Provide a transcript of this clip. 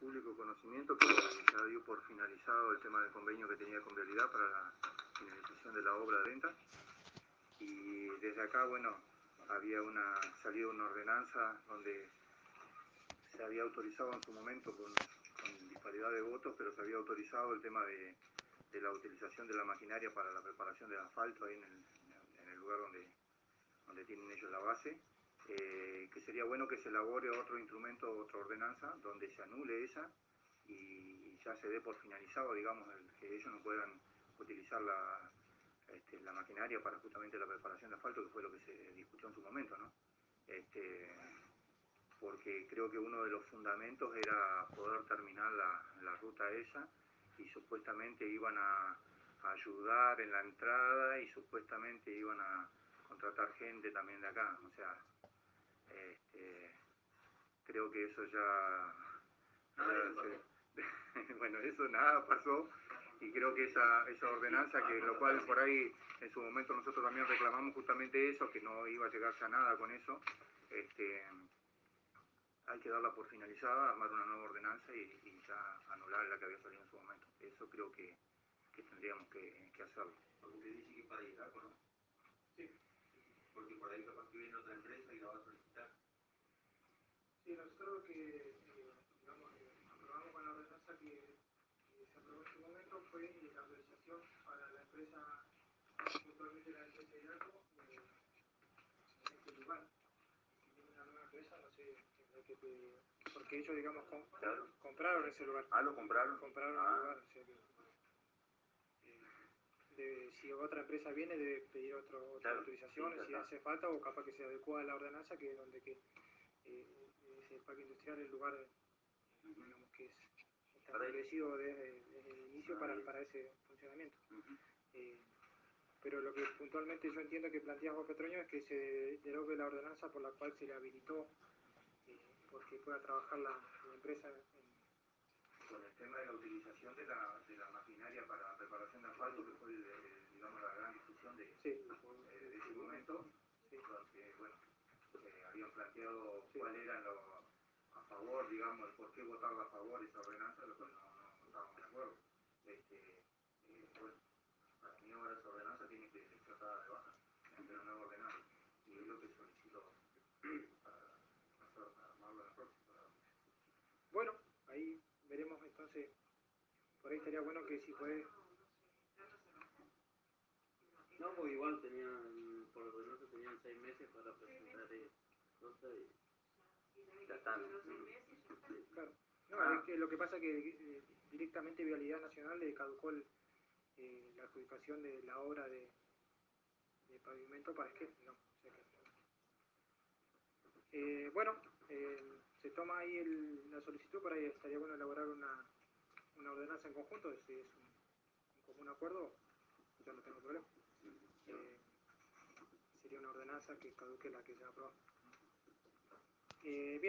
público conocimiento que ya dio por finalizado el tema del convenio que tenía con Vialidad para la finalización de la obra de venta. Y desde acá, bueno, había una salido una ordenanza donde se había autorizado en su momento con, disparidad de votos, pero se había autorizado el tema de, la utilización de la maquinaria para la preparación del asfalto ahí en el, lugar donde, donde tienen ellos la base. Eh, que sería bueno que se elabore otro instrumento, otra ordenanza, donde se anule esa y ya se dé por finalizado, digamos, que ellos no puedan utilizar la, este, la maquinaria para justamente la preparación de asfalto, que fue lo que se discutió en su momento, ¿no? Este, porque creo que uno de los fundamentos era poder terminar la, ruta esa y supuestamente iban a, ayudar en la entrada y supuestamente iban a contratar gente también de acá, o sea, este, creo que eso ya, bueno, eso nada pasó y creo que esa, esa ordenanza, que lo cual por ahí en su momento nosotros también reclamamos justamente eso, que no iba a llegarse a nada con eso, este, hay que darla por finalizada, armar una nueva ordenanza y, ya anular la que había salido en su momento. Eso creo que, tendríamos que, hacerlo. Porque usted dice que para llegar, ¿no? Sí. Porque por ahí capaz que viene otra empresa y la va a solicitar. Sí, nosotros lo que, eh, digamos, eh, aprobamos con la ordenanza que se aprobó en su momento fue la autorización para la empresa, puntualmente la empresa de Hidalgo, en este lugar. Si tiene una nueva empresa, no sé, tendrá que pedir, porque ellos, digamos, compraron ese lugar. Ah, lo compraron. Compraron el ah. lugar, o sea que, eh, si otra empresa viene debe pedir otro, otra autorización, si hace falta, o capaz que se adecua a la ordenanza, que es donde que eh, ese parque industrial, el lugar, digamos, que es establecido desde, desde el inicio para, para ese funcionamiento. Eh, pero lo que puntualmente yo entiendo que plantea vos, Petroño, es que se derogue la ordenanza por la cual se le habilitó eh, porque pueda trabajar la, empresa con el tema de la utilización de la, de la maquinaria para preparación de asfalto, que fue, digamos, la gran discusión de, eh, de ese momento, porque, bueno, habían planteado cuáles eran los a favor, digamos, el por qué votar a favor esa ordenanza, lo cual no, no, estábamos de acuerdo. Este, eh, bueno, para mí ahora esa ordenanza tiene que ser tratada de baja, tiene que una nueva ordenanza. Y es lo que solicito para, para armarlo en la próxima. Bueno, ahí veremos entonces, por ahí estaría bueno que si puede... No, pues igual tenían, por ordenanza tenían seis meses para presentar el Claro. No, que lo que pasa es que eh, directamente Vialidad Nacional le caducó eh, la adjudicación de la obra de, pavimento para que no. eh, bueno, eh, se toma ahí la solicitud, por ahí estaría bueno elaborar una, ordenanza en conjunto, si es un, común acuerdo, yo no tengo problema. sería una ordenanza que caduque la que se aprobó. Bien.